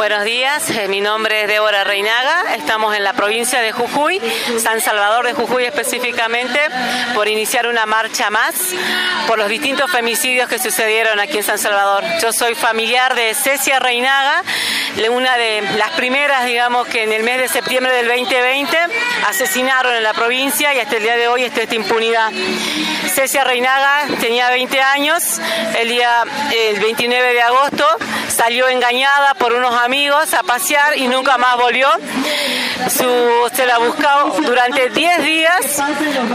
Buenos días, eh, mi nombre es Débora Reinaga, estamos en la provincia de Jujuy, San Salvador de Jujuy específicamente, por iniciar una marcha más por los distintos femicidios que sucedieron aquí en San Salvador. Yo soy familiar de Cecia Reinaga, una de las primeras, digamos, que en el mes de septiembre del 2020 asesinaron en la provincia y hasta el día de hoy está esta impunidad. Cecia Reinaga tenía 20 años, el día el 29 de agosto salió engañada por unos amigos a pasear y nunca más volvió. se la buscó durante 10 días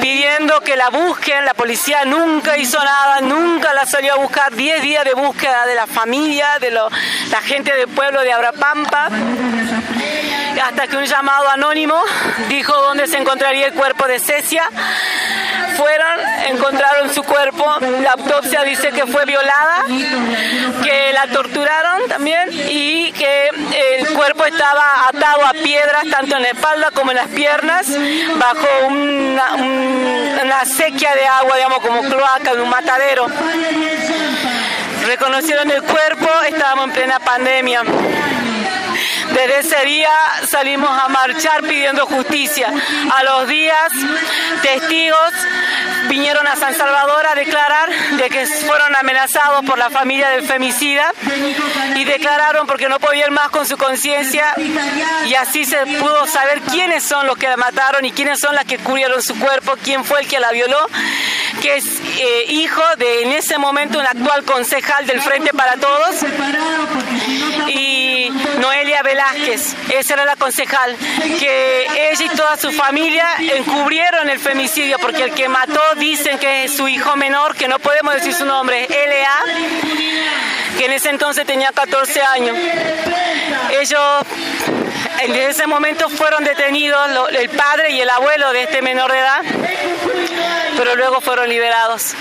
pidiendo que la busquen. La policía nunca hizo nada, nunca la salió a buscar. 10 días de búsqueda de la familia, de la gente del pueblo de Abrapampa hasta que un llamado anónimo dijo dónde se encontraría el cuerpo de Cecia. Fueron, encontraron su cuerpo, la autopsia dice que fue violada, que la torturaron también y que el cuerpo estaba atado a piedras tanto en la espalda como en las piernas, bajo una, una sequía de agua, digamos como cloaca, de un matadero. Reconocieron el cuerpo, estábamos en plena pandemia. Desde ese día salimos a marchar pidiendo justicia. A los días, testigos vinieron a San Salvador a declarar de que fueron amenazados por la familia del femicida y declararon porque no podían más con su conciencia y así se pudo saber quiénes son los que la mataron y quiénes son las que cubrieron su cuerpo, quién fue el que la violó, que es eh, hijo de en ese momento un actual concejal del Frente para Todos Esa era la concejal, que ella y toda su familia encubrieron el femicidio porque el que mató dicen que es su hijo menor, que no podemos decir su nombre, LA, que en ese entonces tenía 14 años. Ellos en ese momento fueron detenidos el padre y el abuelo de este menor de edad, pero luego fueron liberados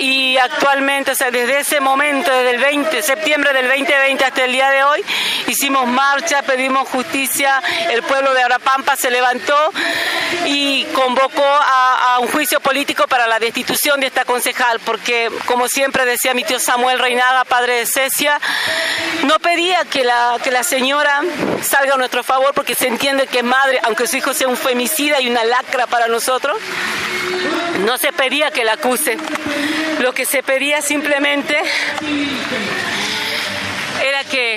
y actualmente, o sea, desde ese momento, desde el 20, septiembre del 2020 hasta el día de hoy, hicimos marcha, pedimos justicia, el pueblo de Arapampa se levantó y convocó a, un juicio político para la destitución de esta concejal, porque como siempre decía mi tío Samuel Reinaga, padre de Cecia, no pedía que la, que la señora salga a nuestro favor porque se entiende que madre, aunque su hijo sea un femicida y una lacra para nosotros, no se pedía que la acuse. Lo que se pedía simplemente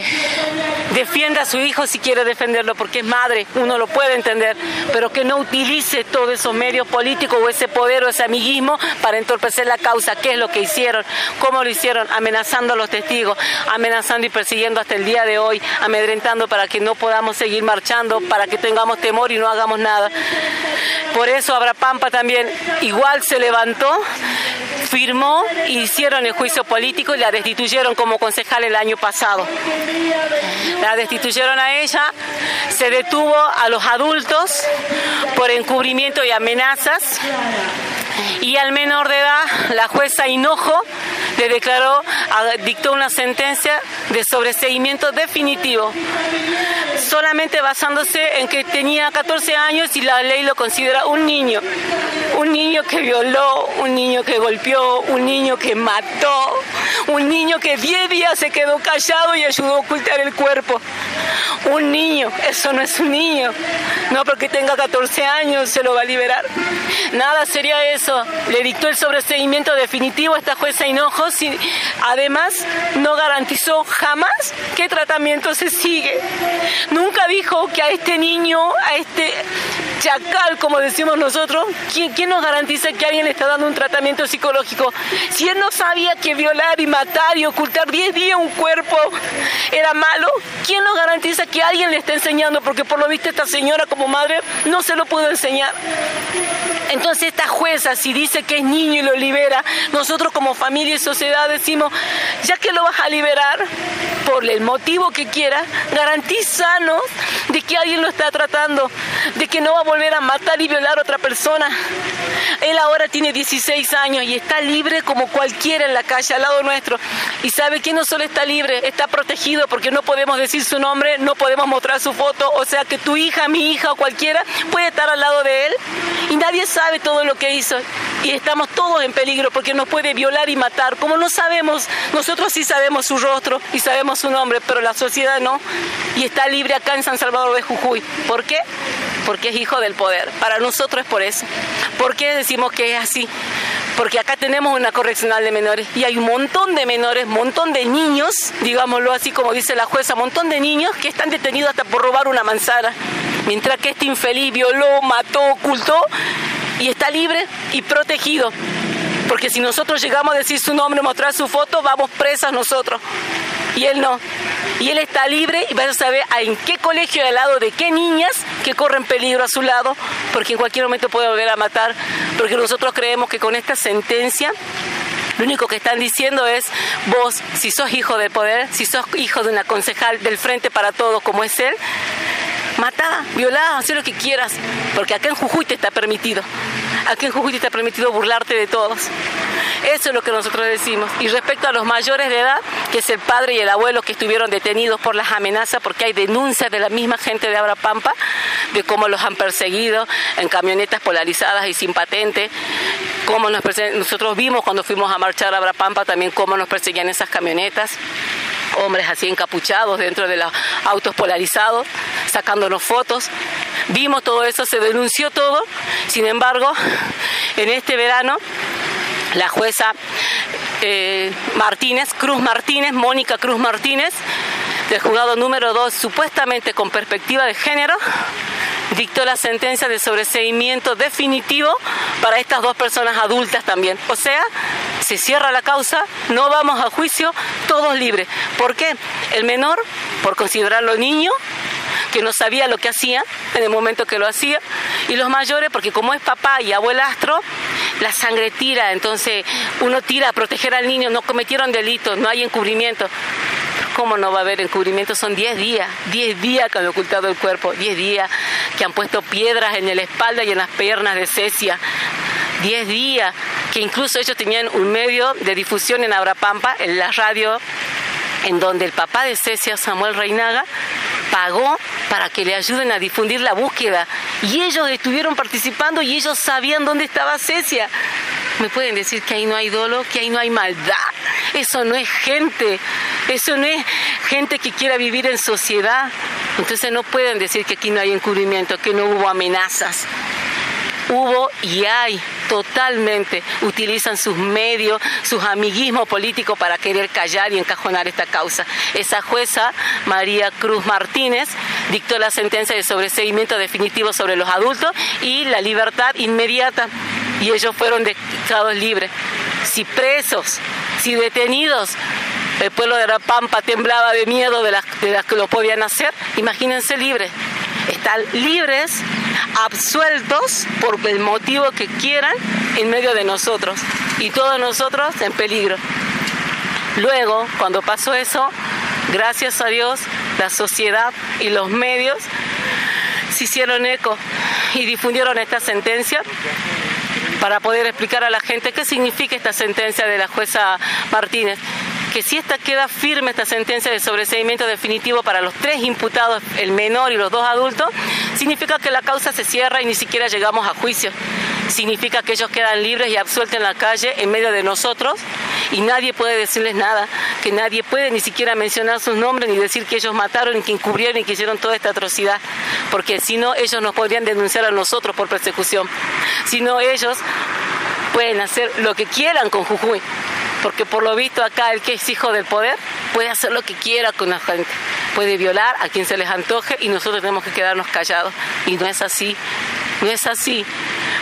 defienda a su hijo si quiere defenderlo, porque es madre, uno lo puede entender, pero que no utilice todos esos medios políticos o ese poder o ese amiguismo para entorpecer la causa. ¿Qué es lo que hicieron? ¿Cómo lo hicieron? Amenazando a los testigos, amenazando y persiguiendo hasta el día de hoy, amedrentando para que no podamos seguir marchando, para que tengamos temor y no hagamos nada. Por eso Pampa también igual se levantó firmó, hicieron el juicio político y la destituyeron como concejal el año pasado. La destituyeron a ella, se detuvo a los adultos por encubrimiento y amenazas y al menor de edad la jueza Hinojo le declaró, dictó una sentencia de sobreseguimiento definitivo, solamente basándose en que tenía 14 años y la ley lo considera un niño, un niño que violó, un niño que golpeó, un niño que mató, un niño que 10 días se quedó callado y ayudó a ocultar el cuerpo. Un niño, eso no es un niño, no porque tenga 14 años se lo va a liberar. Nada sería eso. Le dictó el sobreseguimiento definitivo a esta jueza Hinojos y además no garantizó jamás qué tratamiento se sigue. Nunca dijo que a este niño, a este chacal, como decimos nosotros, ¿quién, ¿quién, nos garantiza que alguien le está dando un tratamiento psicológico? Si él no sabía que violar y matar y ocultar 10 días un cuerpo era malo, ¿quién nos garantiza que alguien le está enseñando? Porque por lo visto esta señora como madre no se lo pudo enseñar. Entonces esta jueza, si dice que es niño y lo libera, nosotros como familia y sociedad decimos, ya que lo vas a liberar, por el motivo que quiera, garantízanos de que alguien lo está tratando, de que no va a volver a matar y violar a otra persona. Él ahora tiene 16 años y está libre como cualquiera en la calle al lado nuestro. Y sabe que no solo está libre, está protegido porque no podemos decir su nombre, no podemos mostrar su foto. O sea que tu hija, mi hija o cualquiera puede estar al lado de él y nadie sabe todo lo que hizo. y estamos todos en peligro porque nos puede violar y matar. Como no sabemos, nosotros sí sabemos su rostro y sabemos su nombre, pero la sociedad no. Y está libre acá en San Salvador de Jujuy. ¿Por qué? Porque es hijo del poder. Para nosotros es por eso. ¿Por qué decimos que es así? Porque acá tenemos una correccional de menores y hay un montón de menores, un montón de niños, digámoslo así como dice la jueza, un montón de niños que están detenidos hasta por robar una manzana. Mientras que este infeliz violó, mató, ocultó y está libre y protegido. Porque si nosotros llegamos a decir su nombre, mostrar su foto, vamos presas nosotros. Y él no. Y él está libre y vas a saber en qué colegio al lado de qué niñas que corren peligro a su lado, porque en cualquier momento puede volver a matar. Porque nosotros creemos que con esta sentencia lo único que están diciendo es, vos, si sos hijo del poder, si sos hijo de una concejal del Frente para Todos como es él, Mata, violá, haz lo que quieras, porque acá en Jujuy te está permitido. Aquí en Jujuy te está permitido burlarte de todos. Eso es lo que nosotros decimos. Y respecto a los mayores de edad, que es el padre y el abuelo que estuvieron detenidos por las amenazas, porque hay denuncias de la misma gente de Abrapampa, de cómo los han perseguido en camionetas polarizadas y sin patente, cómo nos nosotros vimos cuando fuimos a marchar a Abrapampa también cómo nos perseguían esas camionetas hombres así encapuchados dentro de los autos polarizados, sacándonos fotos. Vimos todo eso, se denunció todo. Sin embargo, en este verano, la jueza eh, Martínez, Cruz Martínez, Mónica Cruz Martínez, del juzgado número 2, supuestamente con perspectiva de género, dictó la sentencia de sobreseimiento definitivo para estas dos personas adultas también. O sea, se cierra la causa, no vamos a juicio, todos libres. ¿Por qué? El menor, por considerarlo niño, que no sabía lo que hacía en el momento que lo hacía, y los mayores, porque como es papá y abuelastro, la sangre tira, entonces uno tira a proteger al niño, no cometieron delitos, no hay encubrimiento. ¿Cómo no va a haber encubrimiento? Son 10 días, 10 días que han ocultado el cuerpo, 10 días que han puesto piedras en la espalda y en las piernas de Cecia, 10 días que incluso ellos tenían un medio de difusión en Abrapampa, en la radio, en donde el papá de Cecia, Samuel Reinaga, pagó para que le ayuden a difundir la búsqueda. Y ellos estuvieron participando y ellos sabían dónde estaba Cecia. Me pueden decir que ahí no hay dolo, que ahí no hay maldad. Eso no es gente. Eso no es gente que quiera vivir en sociedad. Entonces no pueden decir que aquí no hay encubrimiento, que no hubo amenazas hubo y hay totalmente, utilizan sus medios, sus amiguismos políticos para querer callar y encajonar esta causa. Esa jueza, María Cruz Martínez, dictó la sentencia de sobreseimiento definitivo sobre los adultos y la libertad inmediata y ellos fueron dejados libres. Si presos, si detenidos, el pueblo de La Pampa temblaba de miedo de las, de las que lo podían hacer, imagínense libres. Están libres absueltos por el motivo que quieran en medio de nosotros y todos nosotros en peligro. Luego, cuando pasó eso, gracias a Dios, la sociedad y los medios se hicieron eco y difundieron esta sentencia para poder explicar a la gente qué significa esta sentencia de la jueza Martínez que si esta queda firme, esta sentencia de sobreseimiento definitivo para los tres imputados, el menor y los dos adultos, significa que la causa se cierra y ni siquiera llegamos a juicio. Significa que ellos quedan libres y absueltos en la calle en medio de nosotros y nadie puede decirles nada, que nadie puede ni siquiera mencionar sus nombres ni decir que ellos mataron que encubrieron y que hicieron toda esta atrocidad, porque si no ellos nos podrían denunciar a nosotros por persecución. Si no ellos pueden hacer lo que quieran con Jujuy porque por lo visto acá el que es hijo del poder puede hacer lo que quiera con la gente, puede violar a quien se les antoje y nosotros tenemos que quedarnos callados. Y no es así, no es así.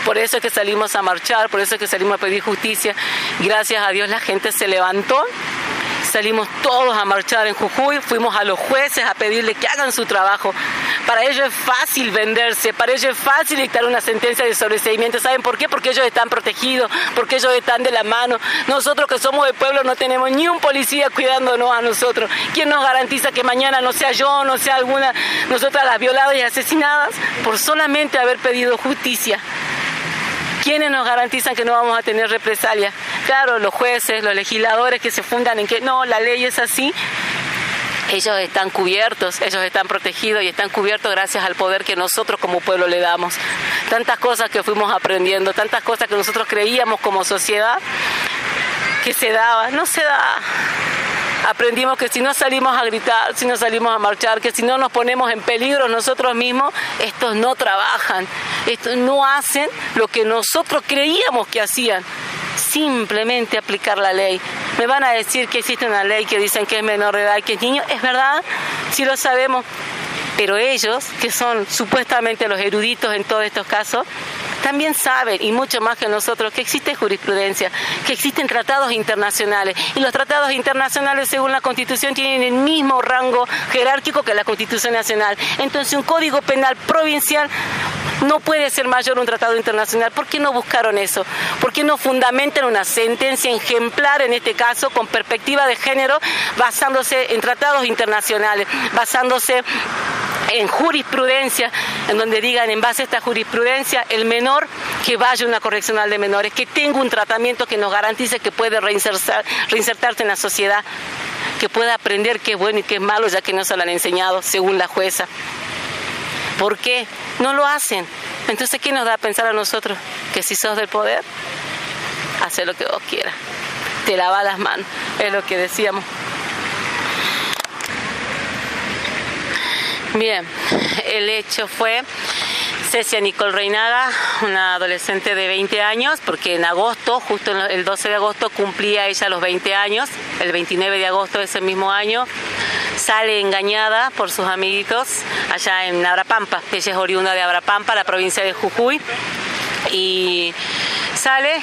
Por eso es que salimos a marchar, por eso es que salimos a pedir justicia. Gracias a Dios la gente se levantó Salimos todos a marchar en Jujuy, fuimos a los jueces a pedirle que hagan su trabajo. Para ellos es fácil venderse, para ellos es fácil dictar una sentencia de sobreseimiento. ¿Saben por qué? Porque ellos están protegidos, porque ellos están de la mano. Nosotros que somos del pueblo no tenemos ni un policía cuidándonos a nosotros. ¿Quién nos garantiza que mañana no sea yo, no sea alguna, nosotras las violadas y asesinadas por solamente haber pedido justicia? ¿Quiénes nos garantizan que no vamos a tener represalias? Claro, los jueces, los legisladores que se fundan en que no, la ley es así. ellos están cubiertos, ellos están protegidos y están cubiertos gracias al poder que nosotros como pueblo le damos. Tantas cosas que fuimos aprendiendo, tantas cosas que nosotros creíamos como sociedad que se daba, no se da. Aprendimos que si no salimos a gritar, si no salimos a marchar, que si no nos ponemos en peligro nosotros mismos, estos no trabajan, estos no hacen lo que nosotros creíamos que hacían simplemente aplicar la ley. Me van a decir que existe una ley que dicen que es menor de edad que es niño. Es verdad, sí lo sabemos. Pero ellos, que son supuestamente los eruditos en todos estos casos, también saben, y mucho más que nosotros, que existe jurisprudencia, que existen tratados internacionales. Y los tratados internacionales, según la Constitución, tienen el mismo rango jerárquico que la Constitución Nacional. Entonces, un código penal provincial no puede ser mayor un tratado internacional. ¿Por qué no buscaron eso? ¿Por qué no fundamentan una sentencia ejemplar, en este caso, con perspectiva de género, basándose en tratados internacionales, basándose en jurisprudencia, en donde digan en base a esta jurisprudencia, el menor que vaya a una correccional de menores, que tenga un tratamiento que nos garantice que puede reinsertarse en la sociedad, que pueda aprender qué es bueno y qué es malo, ya que no se lo han enseñado, según la jueza. ¿Por qué? No lo hacen. Entonces, ¿qué nos da a pensar a nosotros? Que si sos del poder, hace lo que vos quieras. Te lava las manos, es lo que decíamos. Bien, el hecho fue Cecia Nicole Reinaga, una adolescente de 20 años, porque en agosto, justo el 12 de agosto, cumplía ella los 20 años, el 29 de agosto de ese mismo año, sale engañada por sus amiguitos allá en Abrapampa. Ella es oriunda de Abrapampa, la provincia de Jujuy, y sale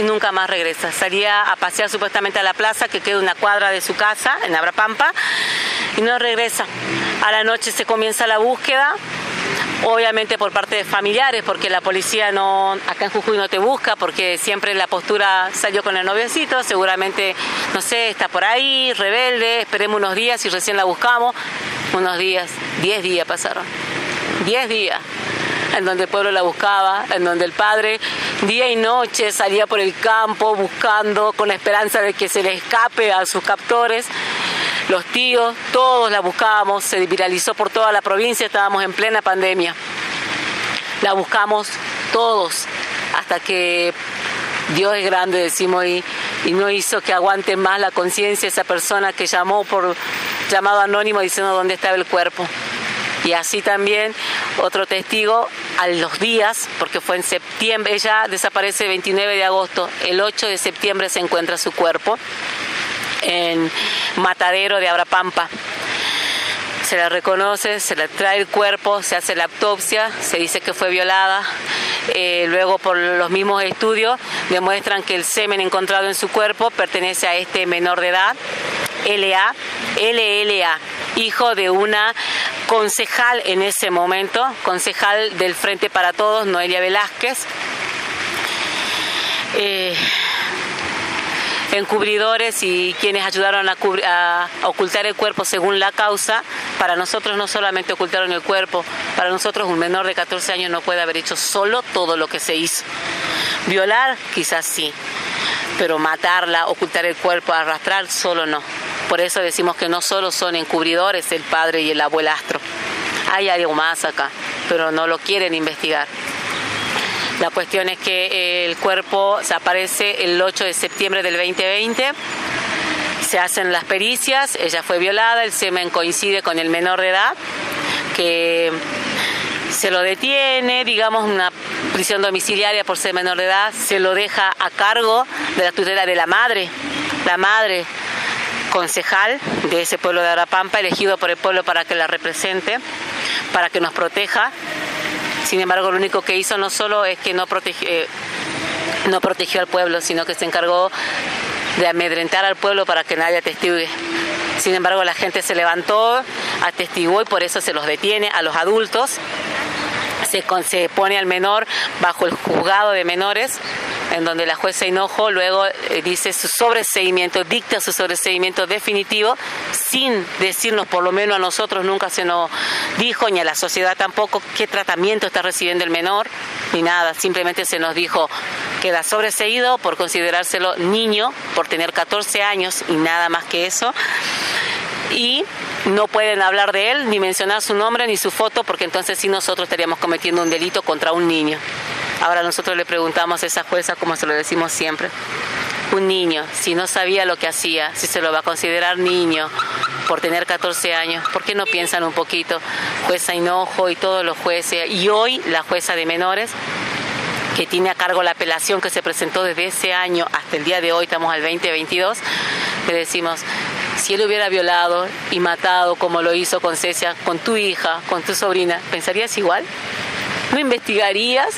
y nunca más regresa. Salía a pasear supuestamente a la plaza que queda una cuadra de su casa en Abrapampa y no regresa. A la noche se comienza la búsqueda, obviamente por parte de familiares, porque la policía no acá en Jujuy no te busca, porque siempre la postura salió con el noviocito, seguramente, no sé, está por ahí, rebelde, esperemos unos días y recién la buscamos. Unos días, diez días pasaron. Diez días en donde el pueblo la buscaba, en donde el padre día y noche salía por el campo buscando con la esperanza de que se le escape a sus captores los tíos, todos la buscábamos, se viralizó por toda la provincia, estábamos en plena pandemia. La buscamos todos hasta que Dios es grande, decimos, y, y no hizo que aguante más la conciencia esa persona que llamó por llamado anónimo diciendo dónde estaba el cuerpo. Y así también otro testigo a los días, porque fue en septiembre, ella desaparece el 29 de agosto, el 8 de septiembre se encuentra su cuerpo en Matadero de Abrapampa. Se la reconoce, se le trae el cuerpo, se hace la autopsia, se dice que fue violada. Eh, luego, por los mismos estudios, demuestran que el semen encontrado en su cuerpo pertenece a este menor de edad, LA, LLA, hijo de una concejal en ese momento, concejal del Frente para Todos, Noelia Velázquez. Eh, encubridores y quienes ayudaron a, ocultar el cuerpo según la causa, para nosotros no solamente ocultaron el cuerpo, para nosotros un menor de 14 años no puede haber hecho solo todo lo que se hizo. Violar, quizás sí, pero matarla, ocultar el cuerpo, arrastrar, solo no. Por eso decimos que no solo son encubridores el padre y el abuelastro. Hay algo más acá, pero no lo quieren investigar. La cuestión es que eh, el cuerpo aparece el 8 de septiembre del 2020 se hacen las pericias, ella fue violada, el semen coincide con el menor de edad, que se lo detiene, digamos, una prisión domiciliaria por ser menor de edad, se lo deja a cargo de la tutela de la madre, la madre concejal de ese pueblo de Arapampa, elegido por el pueblo para que la represente, para que nos proteja sin embargo, lo único que hizo no solo es que no, eh, protegió al pueblo, sino que se encargó de amedrentar al pueblo para que nadie atestigue. Sin embargo, la gente se levantó, atestiguó y por eso se los detiene a los adultos. Se pone al menor bajo el juzgado de menores en donde la jueza Hinojo luego eh, dice su sobreseimiento, dicta su sobreseimiento definitivo, sin decirnos, por lo menos a nosotros nunca se nos dijo, ni a la sociedad tampoco, qué tratamiento está recibiendo el menor, ni nada, simplemente se nos dijo, queda sobreseído por considerárselo niño, por tener 14 años y nada más que eso, y no pueden hablar de él, ni mencionar su nombre ni su foto, porque entonces sí nosotros estaríamos cometiendo un delito contra un niño. Ahora nosotros le preguntamos a esa jueza, como se lo decimos siempre, un niño, si no sabía lo que hacía, si se lo va a considerar niño por tener 14 años, ¿por qué no piensan un poquito? Jueza Hinojo y todos los jueces, y hoy la jueza de menores, que tiene a cargo la apelación que se presentó desde ese año hasta el día de hoy, estamos al 2022, le decimos, si él hubiera violado y matado como lo hizo con Cecia, con tu hija, con tu sobrina, ¿pensarías igual? ¿No investigarías?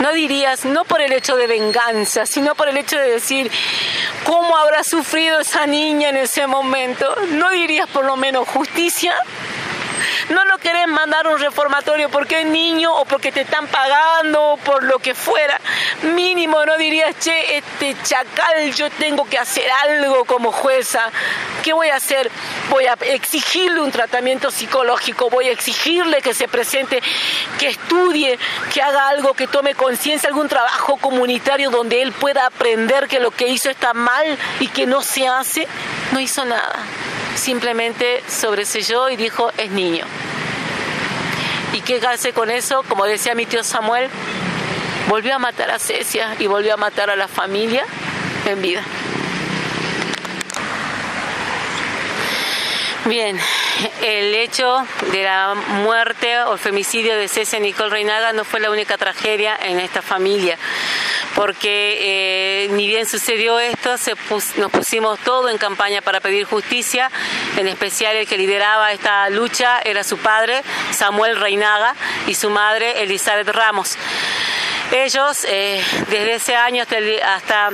No dirías, no por el hecho de venganza, sino por el hecho de decir, ¿cómo habrá sufrido esa niña en ese momento? ¿No dirías por lo menos justicia? No lo querés mandar a un reformatorio porque es niño o porque te están pagando por lo que fuera. Mínimo no dirías, che, este chacal, yo tengo que hacer algo como jueza. ¿Qué voy a hacer? Voy a exigirle un tratamiento psicológico, voy a exigirle que se presente, que estudie, que haga algo, que tome conciencia, algún trabajo comunitario donde él pueda aprender que lo que hizo está mal y que no se hace. No hizo nada simplemente sobreselló y dijo es niño. ¿Y qué hace con eso? Como decía mi tío Samuel, volvió a matar a Cecia y volvió a matar a la familia en vida. Bien, el hecho de la muerte o el femicidio de Cecia Nicole Reinaga no fue la única tragedia en esta familia porque eh, ni bien sucedió esto, nos pusimos todo en campaña para pedir justicia, en especial el que lideraba esta lucha era su padre, Samuel Reinaga, y su madre, Elizabeth Ramos. Ellos, eh, desde ese año hasta,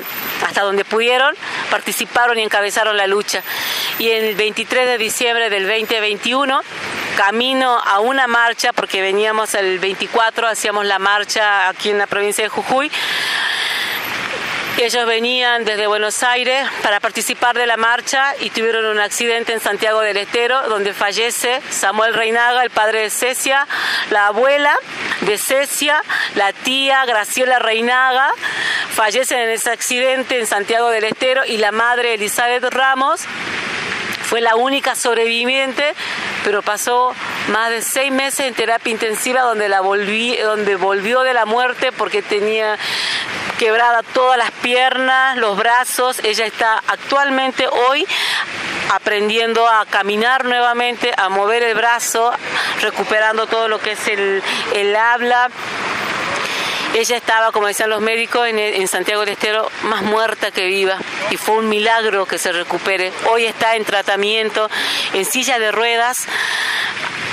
hasta, donde pudieron, participaron y encabezaron la lucha. Y el 23 de diciembre del 2021, camino a una marcha, porque veníamos el 24, hacíamos la marcha aquí en la provincia de Jujuy, ellos venían desde Buenos Aires para participar de la marcha y tuvieron un accidente en Santiago del Estero donde fallece Samuel Reinaga, el padre de Cecia, la abuela de Cecia, la tía Graciela Reinaga, fallecen en ese accidente en Santiago del Estero y la madre Elizabeth Ramos fue la única sobreviviente, pero pasó más de seis meses en terapia intensiva donde, la volví, donde volvió de la muerte porque tenía quebrada todas las piernas, los brazos. Ella está actualmente hoy aprendiendo a caminar nuevamente, a mover el brazo, recuperando todo lo que es el, el habla. Ella estaba, como decían los médicos, en, Santiago del Estero más muerta que viva y fue un milagro que se recupere. Hoy está en tratamiento, en silla de ruedas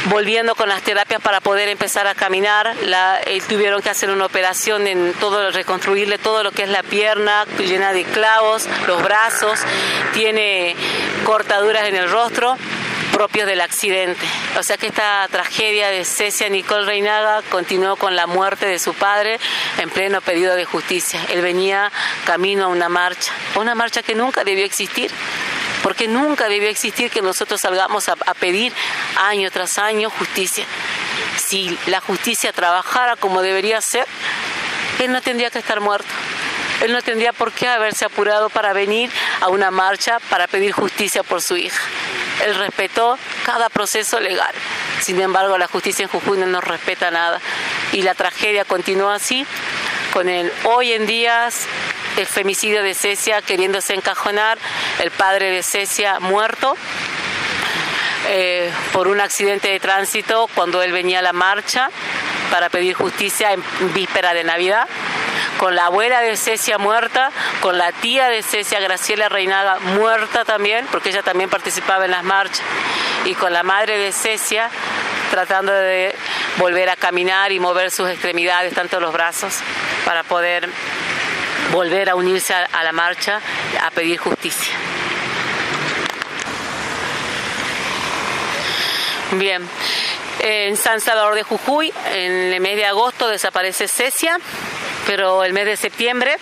volviendo con las terapias para poder empezar a caminar. Eh, tuvieron que hacer una operación en todo, reconstruirle todo lo que es la pierna llena de clavos, los brazos, tiene cortaduras en el rostro propios del accidente. O sea que esta tragedia de Cecia Nicole Reinaga continuó con la muerte de su padre en pleno periodo de justicia. Él venía camino a una marcha, una marcha que nunca debió existir, porque nunca debió existir que nosotros salgamos a pedir año tras año justicia. Si la justicia trabajara como debería ser, él no tendría que estar muerto. Él no tendría por qué haberse apurado para venir a una marcha para pedir justicia por su hija. Él respetó cada proceso legal. Sin embargo, la justicia en Jujuy no respeta nada. Y la tragedia continúa así, con el hoy en día el femicidio de Cecia queriéndose encajonar, el padre de Cecia muerto. Eh, por un accidente de tránsito cuando él venía a la marcha para pedir justicia en víspera de Navidad con la abuela de Cecia muerta, con la tía de Cecia, Graciela Reinaga, muerta también, porque ella también participaba en las marchas, y con la madre de Cecia tratando de volver a caminar y mover sus extremidades, tanto los brazos, para poder volver a unirse a, la marcha a pedir justicia. Bien, en San Salvador de Jujuy, en el mes de agosto desaparece Cecia, pero el mes de septiembre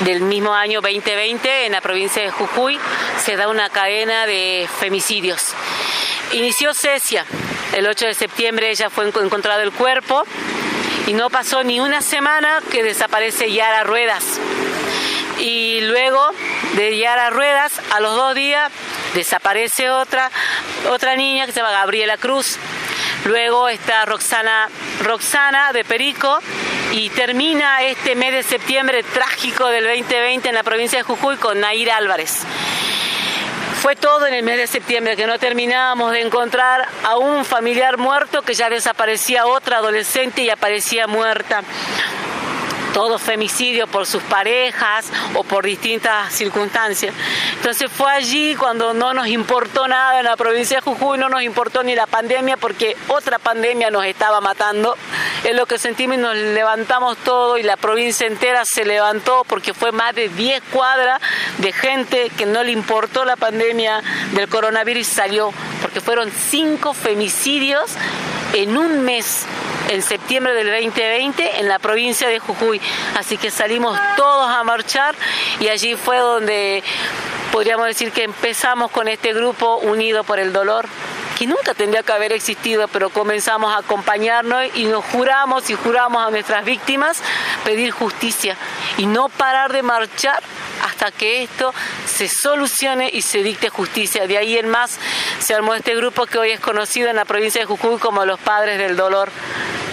del mismo año 2020 en la provincia de Jujuy se da una cadena de femicidios. Inició Cecia, el 8 de septiembre ella fue encontrado el cuerpo y no pasó ni una semana que desaparece Yara Ruedas. Y luego de Yara Ruedas, a los dos días desaparece otra, otra niña que se llama Gabriela Cruz. Luego está Roxana, Roxana de Perico y termina este mes de septiembre trágico del 2020 en la provincia de Jujuy con Nair Álvarez. Fue todo en el mes de septiembre que no terminábamos de encontrar a un familiar muerto que ya desaparecía otra adolescente y aparecía muerta todo femicidio por sus parejas o por distintas circunstancias. Entonces fue allí cuando no nos importó nada en la provincia de Jujuy, no nos importó ni la pandemia porque otra pandemia nos estaba matando. Es lo que sentimos y nos levantamos todo y la provincia entera se levantó porque fue más de 10 cuadras de gente que no le importó la pandemia del coronavirus y salió porque fueron cinco femicidios en un mes en septiembre del 2020 en la provincia de Jujuy. Así que salimos todos a marchar y allí fue donde podríamos decir que empezamos con este grupo unido por el dolor que nunca tendría que haber existido, pero comenzamos a acompañarnos y nos juramos y juramos a nuestras víctimas pedir justicia y no parar de marchar hasta que esto se solucione y se dicte justicia. De ahí en más se armó este grupo que hoy es conocido en la provincia de Jujuy como los Padres del Dolor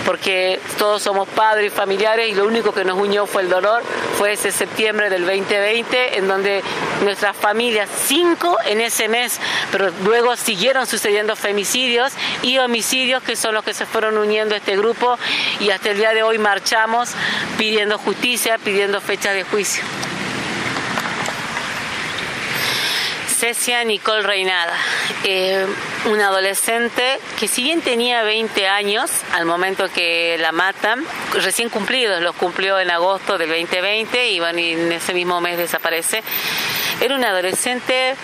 porque todos somos padres y familiares y lo único que nos unió fue el dolor, fue ese septiembre del 2020 en donde nuestras familias, cinco en ese mes, pero luego siguieron sucediendo femicidios y homicidios que son los que se fueron uniendo a este grupo y hasta el día de hoy marchamos pidiendo justicia, pidiendo fecha de juicio. Cecia Nicole Reinada, eh, una adolescente que si bien tenía 20 años al momento que la matan, recién cumplidos, los cumplió en agosto del 2020 y, en ese mismo mes desaparece, era una adolescente,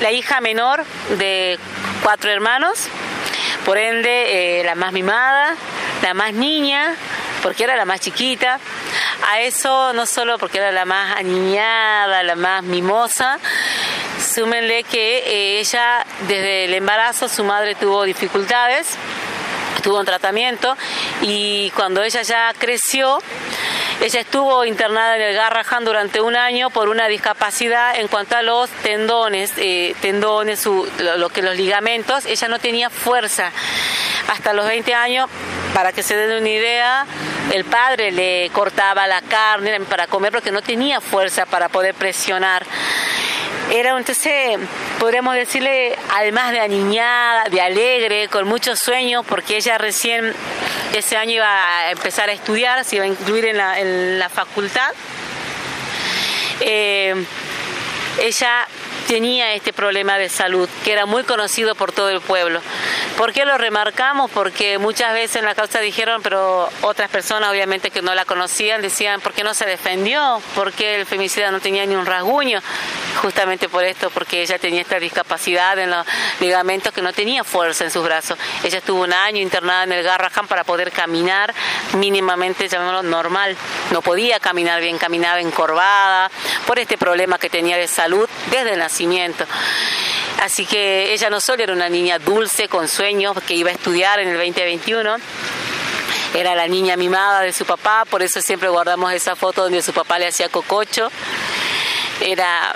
la hija menor de cuatro hermanos, por ende eh, la más mimada, la más niña, porque era la más chiquita. A eso no solo porque era la más aniñada, la más mimosa, súmenle que eh, ella desde el embarazo su madre tuvo dificultades, estuvo en tratamiento y cuando ella ya creció, ella estuvo internada en el Garrahan durante un año por una discapacidad en cuanto a los tendones, eh, tendones, lo, que los ligamentos, ella no tenía fuerza. Hasta los 20 años, para que se den una idea, el padre le cortaba la carne para comer porque no tenía fuerza para poder presionar. Era entonces, podríamos decirle, además de aniñada, de alegre, con muchos sueños, porque ella recién ese año iba a empezar a estudiar, se iba a incluir en la, facultad. Eh, ella tenía este problema de salud, que era muy conocido por todo el pueblo. ¿Por qué lo remarcamos? Porque muchas veces en la causa dijeron, pero otras personas obviamente que no la conocían decían, ¿por qué no se defendió? ¿Por qué el femicida no tenía ni un rasguño? Justamente por esto, porque ella tenía esta discapacidad en los ligamentos que no tenía fuerza en sus brazos. Ella estuvo un año internada en el Garrahan para poder caminar mínimamente, llamémoslo, normal. No podía caminar bien, caminaba encorvada por este problema que tenía de salud desde el Así que ella no solo era una niña dulce, con sueños, que iba a estudiar en el 2021, era la niña mimada de su papá, por eso siempre guardamos esa foto donde su papá le hacía cococho. Era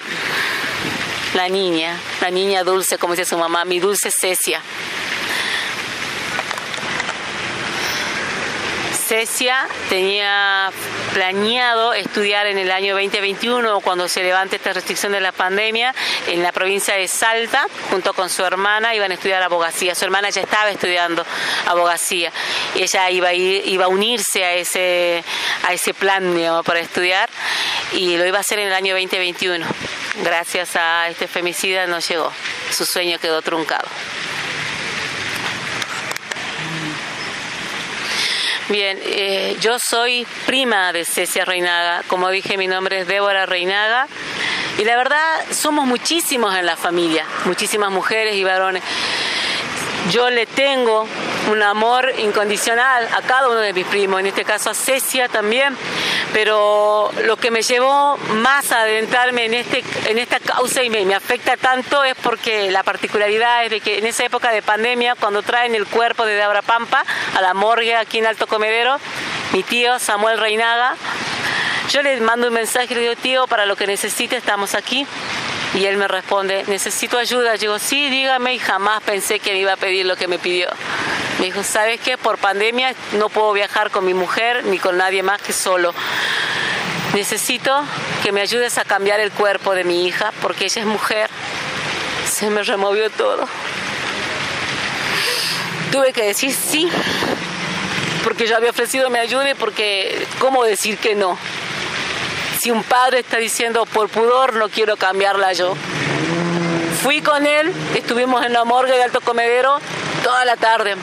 la niña, la niña dulce, como dice su mamá, mi dulce Cecia. Cecia tenía planeado estudiar en el año 2021, cuando se levante esta restricción de la pandemia, en la provincia de Salta, junto con su hermana, iban a estudiar abogacía. Su hermana ya estaba estudiando abogacía. Ella iba a, iba a unirse a ese, a ese plan para estudiar y lo iba a hacer en el año 2021. Gracias a este femicida no llegó. Su sueño quedó truncado. Bien, eh, yo soy prima de Cecia Reinaga. Como dije, mi nombre es Débora Reinaga. Y la verdad, somos muchísimos en la familia, muchísimas mujeres y varones. Yo le tengo un amor incondicional a cada uno de mis primos, en este caso a Cecia también, pero lo que me llevó más a adentrarme en, este, en esta causa y me, afecta tanto es porque la particularidad es de que en esa época de pandemia, cuando traen el cuerpo de Debra Pampa a la morgue aquí en Alto Comedero, mi tío Samuel Reinaga, Yo le mando un mensaje y le digo, tío, para lo que necesite estamos aquí. Y él me responde, necesito ayuda. Yo digo, sí, dígame, y jamás pensé que me iba a pedir lo que me pidió. Me dijo, ¿sabes qué? Por pandemia no puedo viajar con mi mujer ni con nadie más que solo. Necesito que me ayudes a cambiar el cuerpo de mi hija porque ella es mujer. Se me removió todo. Tuve que decir sí, porque yo había ofrecido me ayude, porque ¿cómo decir que no? Si un padre está diciendo por pudor no quiero cambiarla yo. Fui con él, estuvimos en la morgue de Alto Comedero toda la tarde.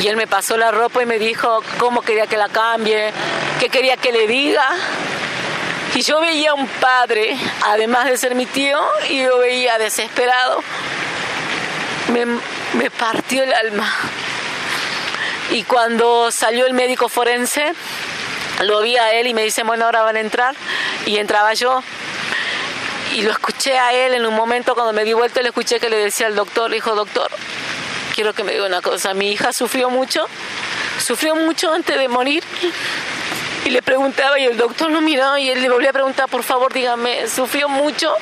Y él me pasó la ropa y me dijo cómo quería que la cambie, qué quería que le diga. Y yo veía a un padre, además de ser mi tío, y yo veía desesperado. Me partió el alma. Y cuando salió el médico forense, lo vi a él y me dice, bueno, ahora van a entrar. Y entraba yo. Y lo escuché a él en un momento cuando me di vuelta, le escuché que le decía al doctor, dijo, doctor, quiero que me diga una cosa, mi hija sufrió mucho, sufrió mucho antes de morir. Y le preguntaba y el doctor lo miraba y él le volvía a preguntar, por favor, dígame, ¿sufrió mucho?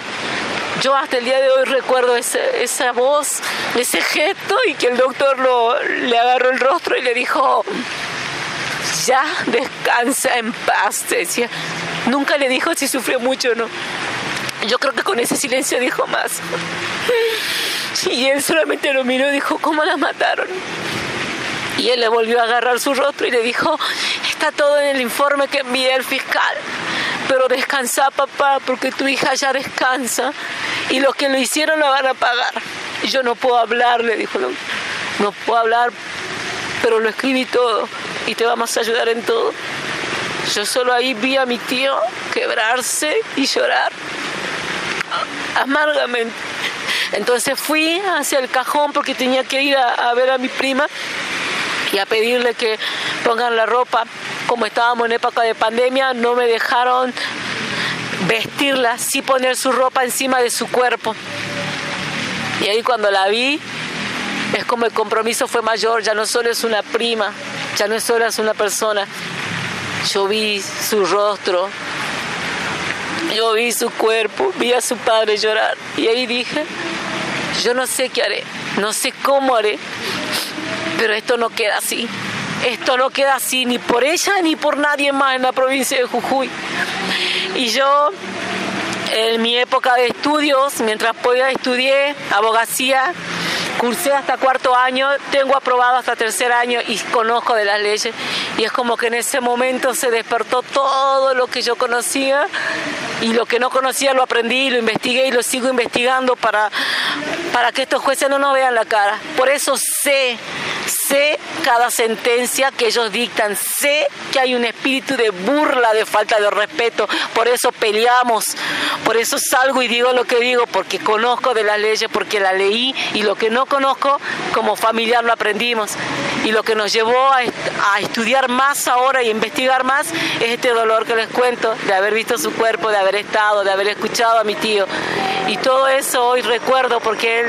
Yo hasta el día de hoy recuerdo esa voz, ese gesto y que el doctor lo, le agarró el rostro y le dijo, ya descansa en paz, decía. Nunca le dijo si sufrió mucho o no. Yo creo que con ese silencio dijo más. Y él solamente lo miró y dijo, ¿cómo la mataron? Y él le volvió a agarrar su rostro y le dijo, está todo en el informe que envié el fiscal, pero descansa papá porque tu hija ya descansa y los que lo hicieron la van a pagar. Y yo no puedo hablar, le dijo, no, no puedo hablar, pero lo escribí todo y te vamos a ayudar en todo. Yo solo ahí vi a mi tío quebrarse y llorar amargamente. Entonces fui hacia el cajón porque tenía que ir a, ver a mi prima y a pedirle que pongan la ropa. Como estábamos en época de pandemia, no me dejaron vestirla, sí poner su ropa encima de su cuerpo. Y ahí cuando la vi, es como el compromiso fue mayor, ya no solo es una prima, ya no solo es una persona. Yo vi su rostro, yo vi su cuerpo, vi a su padre llorar y ahí dije, yo no sé qué haré, no sé cómo haré, pero esto no queda así. Esto no queda así ni por ella ni por nadie más en la provincia de Jujuy. Y yo, en mi época de estudios, mientras podía estudié abogacía, cursé hasta cuarto año, tengo aprobado hasta tercer año y conozco de las leyes. Y es como que en ese momento se despertó todo lo que yo conocía y lo que no conocía lo aprendí, lo investigué y lo sigo investigando para, para que estos jueces no nos vean la cara. Por eso sé, sé cada sentencia que ellos dictan, sé que hay un espíritu de burla, de falta de respeto, por eso peleamos, por eso salgo y digo lo que digo, porque conozco de las leyes, porque la leí y lo que no conozco como familiar lo aprendimos. Y lo que nos llevó a, a estudiar más ahora y investigar más es este dolor que les cuento de haber visto su cuerpo, de haber estado, de haber escuchado a mi tío. Y todo eso hoy recuerdo porque él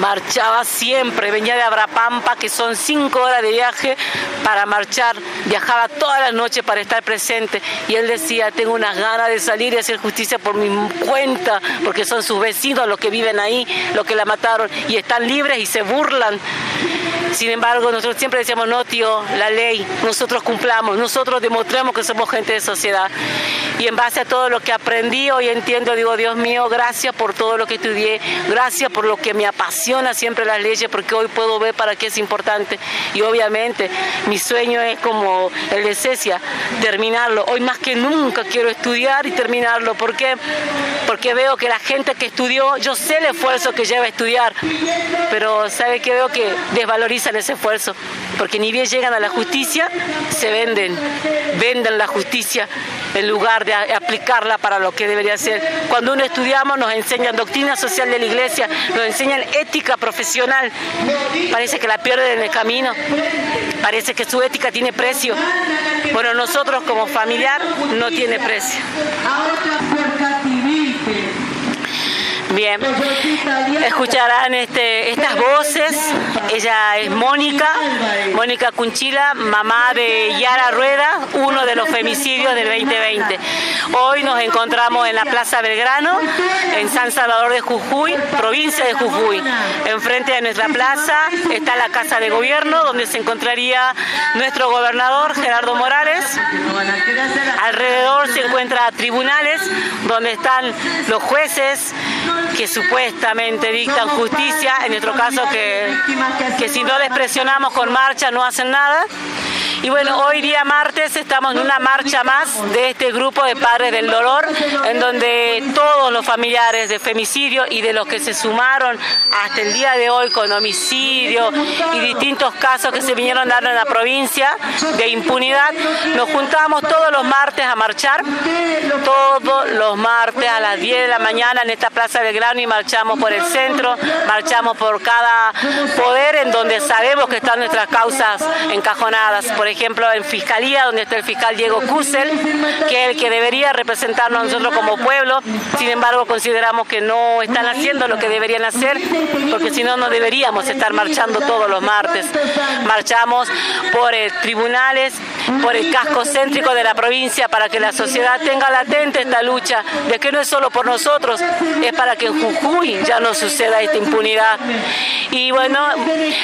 marchaba siempre, venía de Abrapampa, que son cinco horas de viaje para marchar, viajaba toda la noche para estar presente y él decía, tengo unas ganas de salir y hacer justicia por mi cuenta, porque son sus vecinos los que viven ahí, los que la mataron y están libres y se burlan. Sin embargo, nosotros siempre decíamos, no, tío, la ley, nosotros cumplamos, nosotros demostremos que somos gente de sociedad. Y en base a todo lo que aprendí, hoy entiendo, digo, Dios mío, gracias por todo lo que estudié, gracias por lo que me apasiona siempre las leyes, porque hoy puedo ver para qué es importante. Y obviamente, mi sueño es como el de Cecia, terminarlo. Hoy más que nunca quiero estudiar y terminarlo. ¿Por qué? Porque veo que la gente que estudió, yo sé el esfuerzo que lleva a estudiar, pero ¿sabe qué veo? Que desvaloriza ese esfuerzo, porque ni bien llegan a la justicia, se venden, venden la justicia en lugar de aplicarla para lo que debería ser. Cuando uno estudiamos nos enseñan doctrina social de la iglesia, nos enseñan ética profesional, parece que la pierden en el camino, parece que su ética tiene precio. Bueno, nosotros como familiar no tiene precio. Bien, escucharán este, estas voces. Ella es Mónica, Mónica Cunchila, mamá de Yara Rueda, uno de los femicidios del 2020. Hoy nos encontramos en la Plaza Belgrano, en San Salvador de Jujuy, provincia de Jujuy. Enfrente de nuestra plaza está la Casa de Gobierno, donde se encontraría nuestro gobernador Gerardo Morales. Alrededor se encuentran tribunales, donde están los jueces que supuestamente dictan justicia, en nuestro caso que, que si no les presionamos con marcha no hacen nada. Y bueno, hoy día martes estamos en una marcha más de este grupo de Padres del Dolor, en donde todos los familiares de femicidio y de los que se sumaron hasta el día de hoy con homicidio y distintos casos que se vinieron dando en la provincia de impunidad, nos juntamos todos los martes a marchar, todos los martes a las 10 de la mañana en esta Plaza del Grano y marchamos por el centro, marchamos por cada poder en donde sabemos que están nuestras causas encajonadas. Ejemplo, en Fiscalía, donde está el fiscal Diego Kusel, que es el que debería representarnos a nosotros como pueblo. Sin embargo, consideramos que no están haciendo lo que deberían hacer, porque si no, no deberíamos estar marchando todos los martes. Marchamos por eh, tribunales, por el casco céntrico de la provincia, para que la sociedad tenga latente esta lucha, de que no es solo por nosotros, es para que en Jujuy ya no suceda esta impunidad. Y bueno,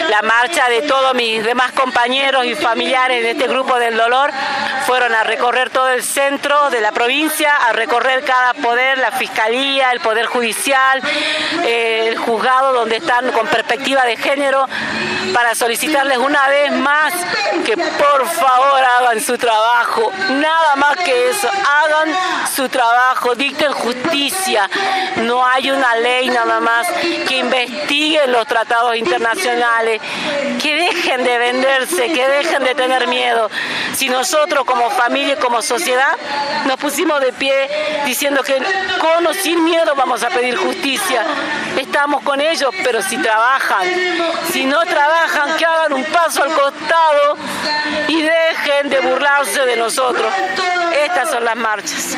la marcha de todos mis demás compañeros y familiares de este grupo del dolor fueron a recorrer todo el centro de la provincia, a recorrer cada poder, la fiscalía, el poder judicial, eh, el juzgado donde están con perspectiva de género, para solicitarles una vez más que por favor hagan su trabajo, nada más que eso, hagan su trabajo, dicten justicia, no hay una ley nada más, que investiguen los tratados internacionales, que dejen de venderse, que dejen de tener miedo. Si nosotros como familia y como sociedad nos pusimos de pie diciendo que con o sin miedo vamos a pedir justicia, estamos con ellos, pero si trabajan, si no trabajan, que hagan un paso al costado y dejen de burlarse de nosotros. Estas son las marchas.